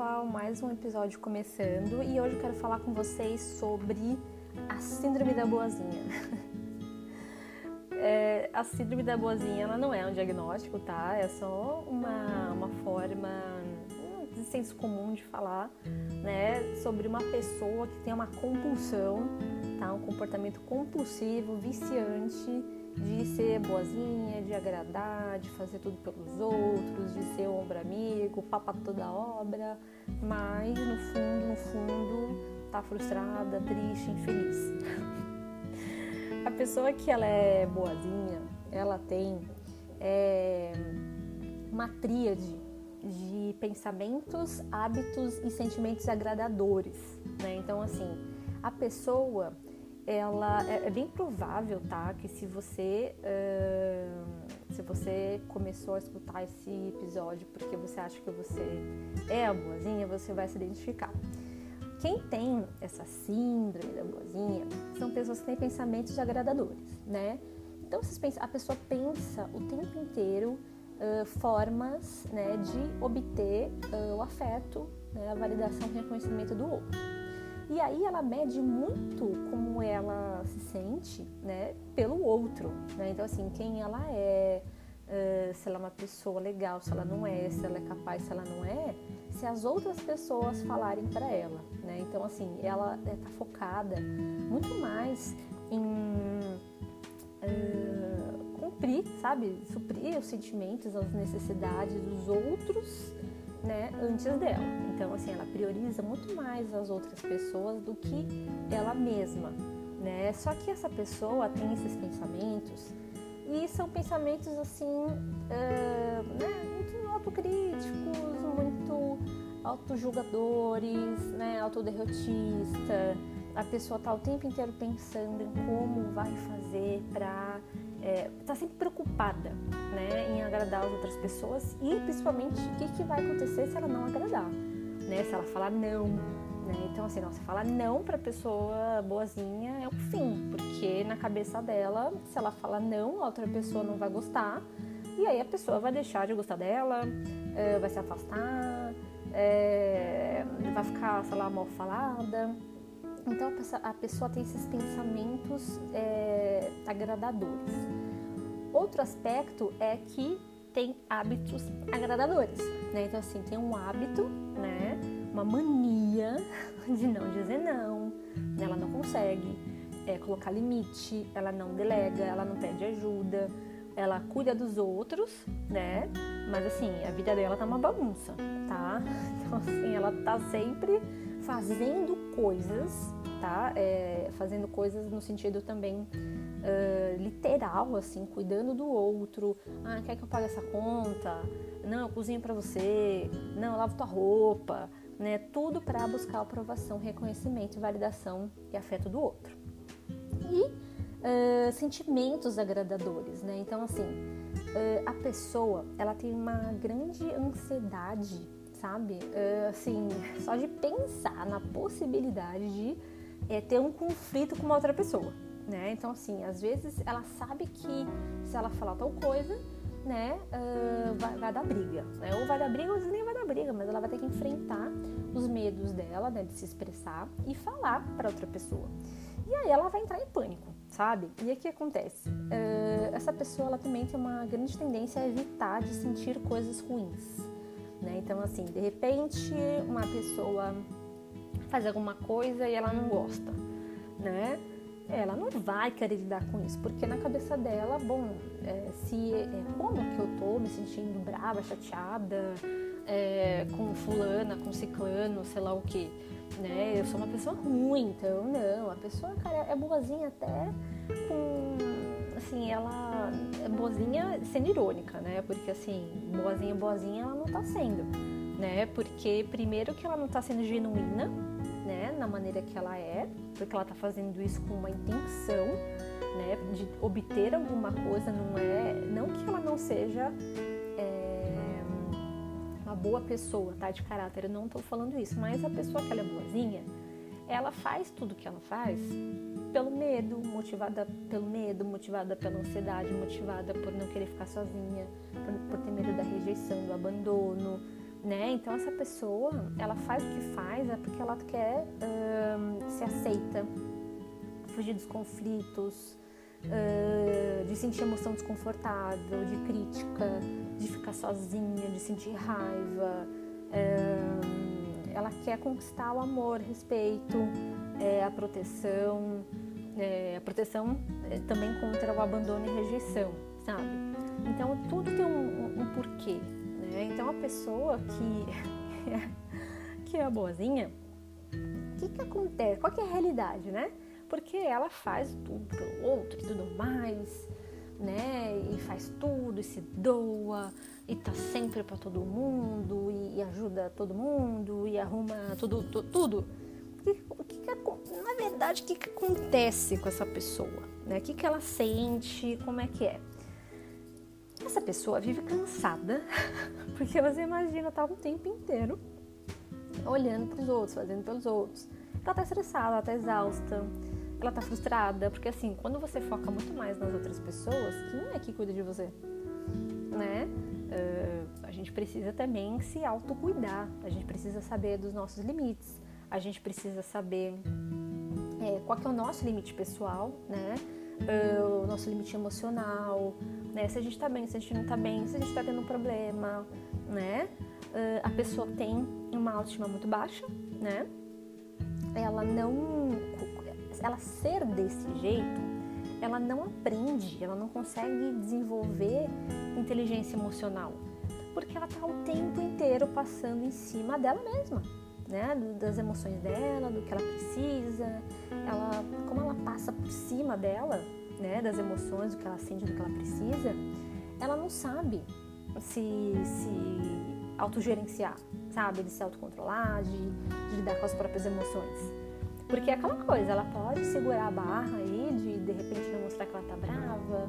pessoal, mais um episódio começando e hoje eu quero falar com vocês sobre a Síndrome da Boazinha. é, a Síndrome da Boazinha ela não é um diagnóstico, tá? É só uma, uma forma de senso comum de falar, né, sobre uma pessoa que tem uma compulsão, tá? Um comportamento compulsivo, viciante de ser boazinha, de agradar, de fazer tudo pelos outros, de ser ombro amigo, papa toda obra, mas no fundo, no fundo, tá frustrada, triste, infeliz. A pessoa que ela é boazinha, ela tem é, uma tríade de pensamentos, hábitos e sentimentos agradadores, né? Então, assim, a pessoa ela é, é, bem provável, tá? Que se você uh, se você começou a escutar esse episódio porque você acha que você é a boazinha, você vai se identificar. Quem tem essa síndrome da boazinha são pessoas que têm pensamentos agradadores, né? Então a pessoa pensa o tempo inteiro uh, formas né, de obter uh, o afeto, né, a validação e reconhecimento do outro. E aí ela mede muito como ela se sente, né, pelo outro, né? Então assim, quem ela é, uh, se ela é uma pessoa legal, se ela não é, se ela é capaz, se ela não é, se as outras pessoas falarem para ela, né? Então assim, ela está focada muito mais em uh, cumprir, sabe, suprir os sentimentos, as necessidades dos outros né, antes dela. Então, assim, ela prioriza muito mais as outras pessoas do que ela mesma, né? Só que essa pessoa tem esses pensamentos e são pensamentos assim, uh, né, muito autocríticos, muito autojulgadores, né, autoderrotista. A pessoa tá o tempo inteiro pensando em como vai fazer para é, tá sempre preocupada né, em agradar as outras pessoas e principalmente o que, que vai acontecer se ela não agradar, né? Se ela falar não, né? Então assim, não, você falar não para pessoa boazinha é o fim, porque na cabeça dela, se ela falar não, a outra pessoa não vai gostar e aí a pessoa vai deixar de gostar dela, é, vai se afastar, é, vai ficar, sei lá, mal falada. Então a pessoa, tem esses pensamentos é, agradadores. Outro aspecto é que tem hábitos agradadores, né? Então assim tem um hábito, né? Uma mania de não dizer não, né? ela não consegue é, colocar limite, ela não delega, ela não pede ajuda, ela cuida dos outros, né? Mas assim a vida dela tá uma bagunça, tá? Então assim ela tá sempre fazendo coisas, tá? É, fazendo coisas no sentido também uh, literal, assim, cuidando do outro. Ah, quer que eu pague essa conta? Não, eu cozinho para você. Não, eu lavo tua roupa, né? Tudo para buscar aprovação, reconhecimento, validação e afeto do outro. E uh, sentimentos agradadores, né? Então, assim, uh, a pessoa, ela tem uma grande ansiedade sabe? Uh, assim, só de pensar na possibilidade de é, ter um conflito com uma outra pessoa, né? Então, assim, às vezes ela sabe que se ela falar tal coisa, né, uh, vai, vai, dar briga, né? Ou vai dar briga, ou às vezes nem vai dar briga, mas ela vai ter que enfrentar os medos dela, né, de se expressar e falar para outra pessoa. E aí ela vai entrar em pânico, sabe? E o que acontece? Uh, essa pessoa, ela também tem uma grande tendência a evitar de sentir coisas ruins, né? Então, assim, de repente, uma pessoa faz alguma coisa e ela não gosta, né? Ela não vai querer lidar com isso, porque na cabeça dela, bom, é, se é, como que eu tô me sentindo brava, chateada é, com fulana, com ciclano, sei lá o que, né? Eu sou uma pessoa ruim, então não. A pessoa, cara, é boazinha até com assim, ela é boazinha sendo irônica, né? Porque assim, boazinha, boazinha, ela não tá sendo, né? Porque primeiro que ela não tá sendo genuína, né? Na maneira que ela é, porque ela tá fazendo isso com uma intenção, né? De obter alguma coisa, não é, não que ela não seja é, uma boa pessoa, tá? De caráter, eu não tô falando isso, mas a pessoa que ela é boazinha, ela faz tudo que ela faz pelo medo, motivada pelo medo, motivada pela ansiedade, motivada por não querer ficar sozinha, por, por ter medo da rejeição, do abandono, né? Então essa pessoa, ela faz o que faz é porque ela quer uh, se aceita, fugir dos conflitos, uh, de sentir emoção desconfortável, de crítica, de ficar sozinha, de sentir raiva. Uh, ela quer conquistar o amor, respeito, é, a proteção, é, a proteção é, também contra o abandono e rejeição, sabe? Então tudo tem um, um, porquê, né? Então a pessoa que que é boazinha, o que que acontece? Qual que é a realidade, né? Porque ela faz tudo pro outro e tudo mais, né? E faz tudo e se doa e tá sempre para todo mundo e, ajuda todo mundo e arruma tudo, tudo, tudo que, que na verdade, o que, que acontece com essa pessoa? Né? O que, que ela sente? Como é que é? Essa pessoa vive cansada, porque você imagina, tá o tempo inteiro olhando para os outros, fazendo pelos outros. Ela tá estressada, ela tá exausta, ela tá frustrada, porque assim, quando você foca muito mais nas outras pessoas, quem é que cuida de você? Né? Uh, a gente precisa também se autocuidar, a gente precisa saber dos nossos limites, a gente precisa saber é, qual é o nosso limite pessoal, né? Uh, o nosso limite emocional, né? Se a gente tá bem, se a gente não tá bem, se a gente tá tendo um problema, né? Uh, a pessoa tem uma autoestima muito baixa, né? Ela não... Ela ser desse jeito, ela não aprende, ela não consegue desenvolver inteligência emocional, porque ela tá o tempo inteiro passando em cima dela mesma, né, das emoções dela, do que ela precisa, ela, como ela passa por cima dela, né, das emoções, do que ela sente, do que ela precisa, ela não sabe se, se autogerenciar, sabe, de se autocontrolar, de, de lidar com as próprias emoções. Porque é aquela coisa, ela pode segurar a barra aí, de de repente não mostrar que ela tá brava,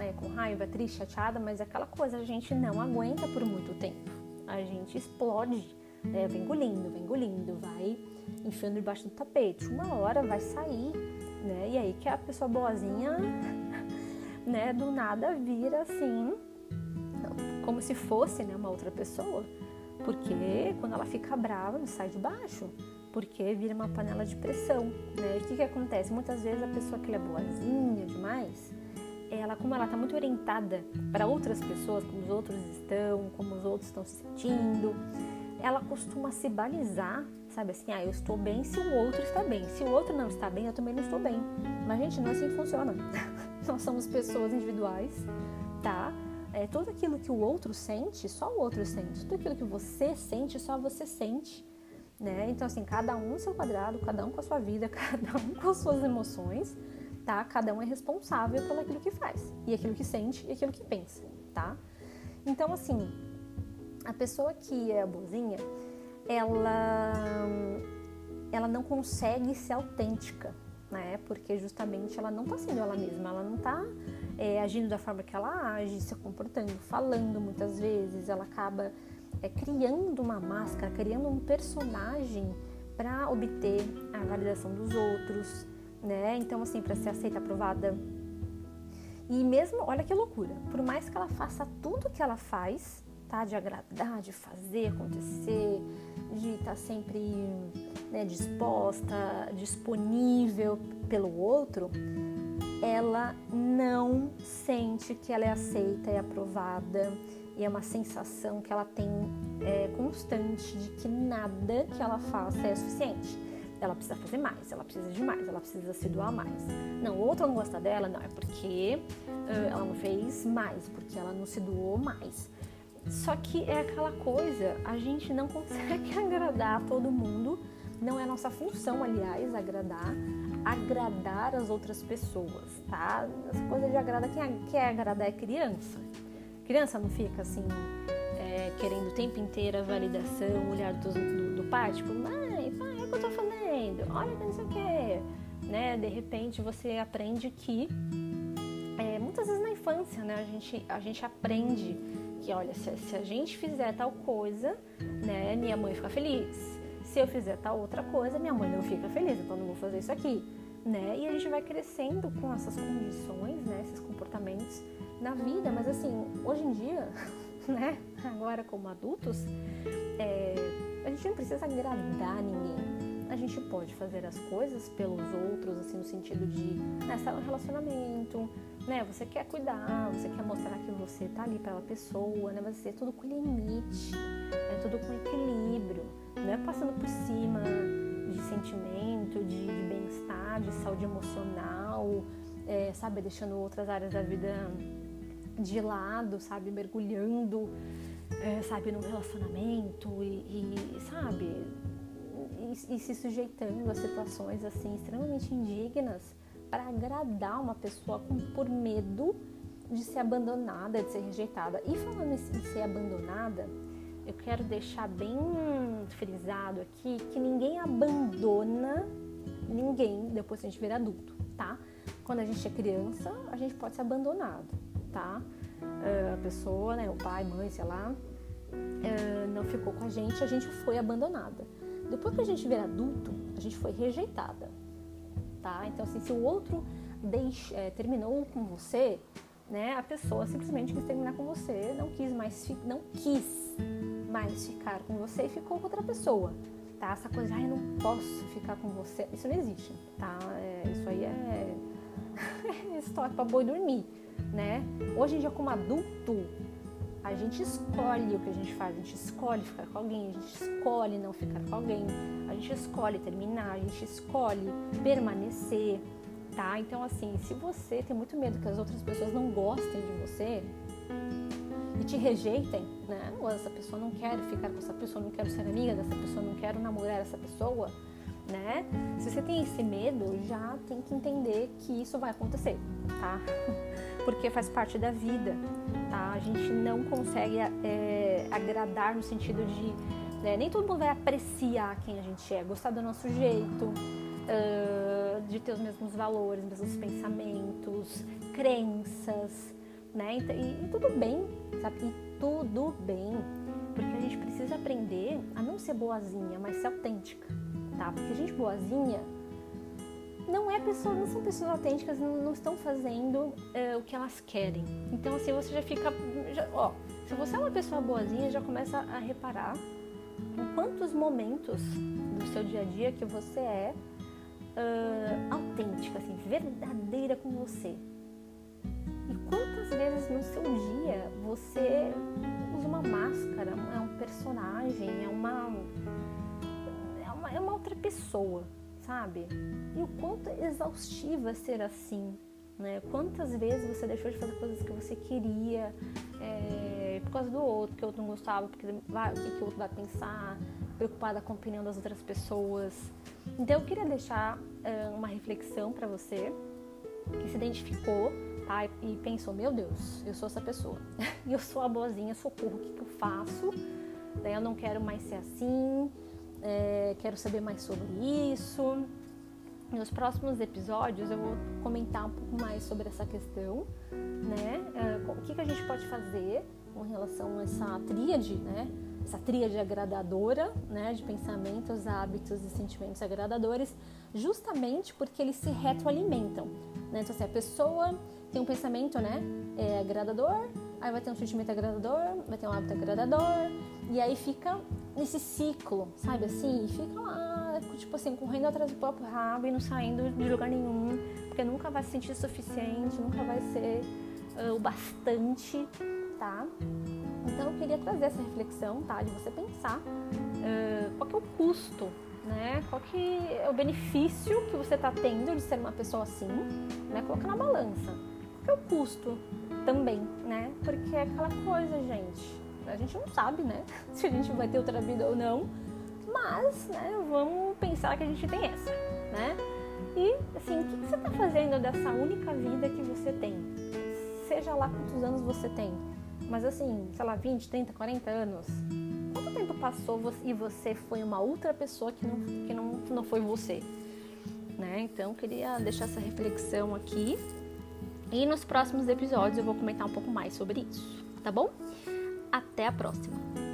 é, com raiva, triste, chateada, mas é aquela coisa a gente não aguenta por muito tempo. A gente explode né? Vem engolindo, vem engolindo, vai enfiando debaixo do tapete. Uma hora vai sair, né? E aí que a pessoa boazinha, né, do nada vira assim, como se fosse né, uma outra pessoa. Porque quando ela fica brava, ela sai de baixo. Porque vira uma panela de pressão, né? E o que, que acontece? Muitas vezes a pessoa que é boazinha demais, ela, como ela está muito orientada para outras pessoas, como os outros estão, como os outros estão se sentindo, ela costuma se balizar, sabe assim, ah, eu estou bem se o outro está bem. Se o outro não está bem, eu também não estou bem. Mas, gente, não é assim que funciona. Nós somos pessoas individuais, tá? É, tudo aquilo que o outro sente, só o outro sente. Tudo aquilo que você sente, só você sente. Né? Então, assim, cada um seu quadrado, cada um com a sua vida, cada um com as suas emoções, tá? Cada um é responsável pelo aquilo que faz, e aquilo que sente, e aquilo que pensa, tá? Então, assim, a pessoa que é boazinha, ela, ela não consegue ser autêntica, né? Porque justamente ela não está sendo ela mesma, ela não está é, agindo da forma que ela age, se comportando, falando muitas vezes, ela acaba é, criando uma máscara, criando um personagem para obter a validação dos outros, né? Então, assim, para ser aceita, aprovada. E mesmo, olha que loucura, por mais que ela faça tudo que ela faz, tá? De agradar, de fazer acontecer, de estar tá sempre né, disposta, disponível pelo outro, ela não sente que ela é aceita e aprovada e é uma sensação que ela tem é, constante de que nada que ela faça é suficiente. Ela precisa fazer mais, ela precisa de mais, ela precisa se doar mais. Não, o outro não gosta dela, não, é porque uh, ela não fez mais, porque ela não se doou mais. Só que é aquela coisa, a gente não consegue agradar todo mundo, não é nossa função, aliás, agradar, agradar as outras pessoas, tá? Essa coisa de agradar, quem quer agradar é criança. Criança não fica assim, é, querendo o tempo inteiro a validação, o olhar do, do, do pai, tipo, Olha que não sei o quê. Né? De repente você aprende que, é, muitas vezes na infância, né, a gente, a gente aprende que olha, se, se, a gente fizer tal coisa, né, minha mãe fica feliz. Se eu fizer tal outra coisa, minha mãe não fica feliz, então não vou fazer isso aqui, né? E a gente vai crescendo com essas condições, né, esses comportamentos na vida, mas assim, hoje em dia né? Agora como adultos, é, a gente não precisa agradar ninguém. A gente pode fazer as coisas pelos outros, assim, no sentido de né, estar no relacionamento, né? Você quer cuidar, você quer mostrar que você tá ali para a pessoa, né? Mas é tudo com limite, é tudo com equilíbrio, não é passando por cima de sentimento, de, bem-estar, de saúde emocional, é, sabe, deixando outras áreas da vida de lado, sabe, mergulhando, é, sabe, no relacionamento e, e sabe, e, se sujeitando a situações assim extremamente indignas para agradar uma pessoa com, por medo de ser abandonada, de ser rejeitada. E falando em ser abandonada, eu quero deixar bem frisado aqui que ninguém abandona ninguém depois que a gente vira adulto, tá? Quando a gente é criança, a gente pode ser abandonado, tá? Uh, a pessoa, né, o pai, mãe, sei lá, uh, não ficou com a gente, a gente foi abandonada. Depois que a gente vira adulto, a gente foi rejeitada, tá? Então, assim, se o outro deixe, é, terminou com você, né, a pessoa simplesmente quis terminar com você, não quis mais, não quis mais ficar com você e ficou com outra pessoa, tá? Essa coisa, ah, eu não posso ficar com você, isso não existe, tá? É, isso aí é, é história para boi dormir, né? Hoje em dia, como adulto, a gente escolhe o que a gente faz, a gente escolhe ficar com alguém, a gente escolhe não ficar com alguém, a gente escolhe terminar, a gente escolhe permanecer, tá? Então, assim, se você tem muito medo que as outras pessoas não gostem de você, e te rejeitem, né? Ou essa pessoa não quer ficar com essa pessoa, não quero ser amiga dessa pessoa, não quero namorar essa pessoa, né? Se você tem esse medo, já tem que entender que isso vai acontecer, tá? Porque faz parte da vida, tá? A gente não consegue é, agradar no sentido de né? nem todo mundo vai apreciar quem a gente é, gostar do nosso jeito, uh, de ter os mesmos valores, mesmos pensamentos, crenças, né? E, e tudo bem, sabe? E tudo bem, porque a gente precisa aprender a não ser boazinha, mas ser autêntica, tá? Porque gente boazinha não é pessoa, não são pessoas autênticas, não, não estão fazendo é, o que elas querem. Então assim você já fica, já, ó, se você é uma pessoa boazinha, já começa a reparar em quantos momentos do seu dia a dia que você é uh, autêntica, assim, verdadeira com você, e quantas vezes no seu dia você usa uma máscara, é um personagem, é uma, é uma, é uma outra pessoa, sabe? E o quanto exaustiva ser assim, né? Quantas vezes você deixou de fazer coisas que você queria é, por causa do outro, que o outro não gostava, porque vai, o que, o outro vai pensar, preocupada com a opinião das outras pessoas. Então eu queria deixar é, uma reflexão para você que se identificou tá? E pensou, meu Deus, eu sou essa pessoa. eu sou a boazinha, socorro, o que, que eu faço? Daí eu não quero mais ser assim, é, quero saber mais sobre isso. Nos próximos episódios eu vou comentar um pouco mais sobre essa questão, né? É, o que, que a gente pode fazer com relação a essa tríade, né? Essa tríade agradadora, né? De pensamentos, hábitos e sentimentos agradadores, justamente porque eles se retroalimentam, né? Então, assim, a pessoa tem um pensamento, né, é, agradador, aí vai ter um sentimento agradador, vai ter um hábito agradador, e aí fica nesse ciclo, sabe assim? Fica lá, tipo assim, correndo atrás do próprio rabo e não saindo de lugar nenhum, porque nunca vai se sentir suficiente, nunca vai ser uh, o bastante, tá? Então eu queria trazer essa reflexão, tá? De você pensar uh, qual que é o custo, né? Qual que é o benefício que você está tendo de ser uma pessoa assim, né? Coloca na balança é o custo também, né? Porque é aquela coisa, gente. A gente não sabe, né? Se a gente vai ter outra vida ou não. Mas, né, vamos pensar que a gente tem essa, né? E, assim, o que você está fazendo dessa única vida que você tem? Seja lá quantos anos você tem. Mas, assim, sei lá, 20, 30, 40 anos. Quanto tempo passou e você foi uma outra pessoa que não, que não, não foi você? Né? Então, queria deixar essa reflexão aqui e nos próximos episódios eu vou comentar um pouco mais sobre isso, tá bom? Até a próxima!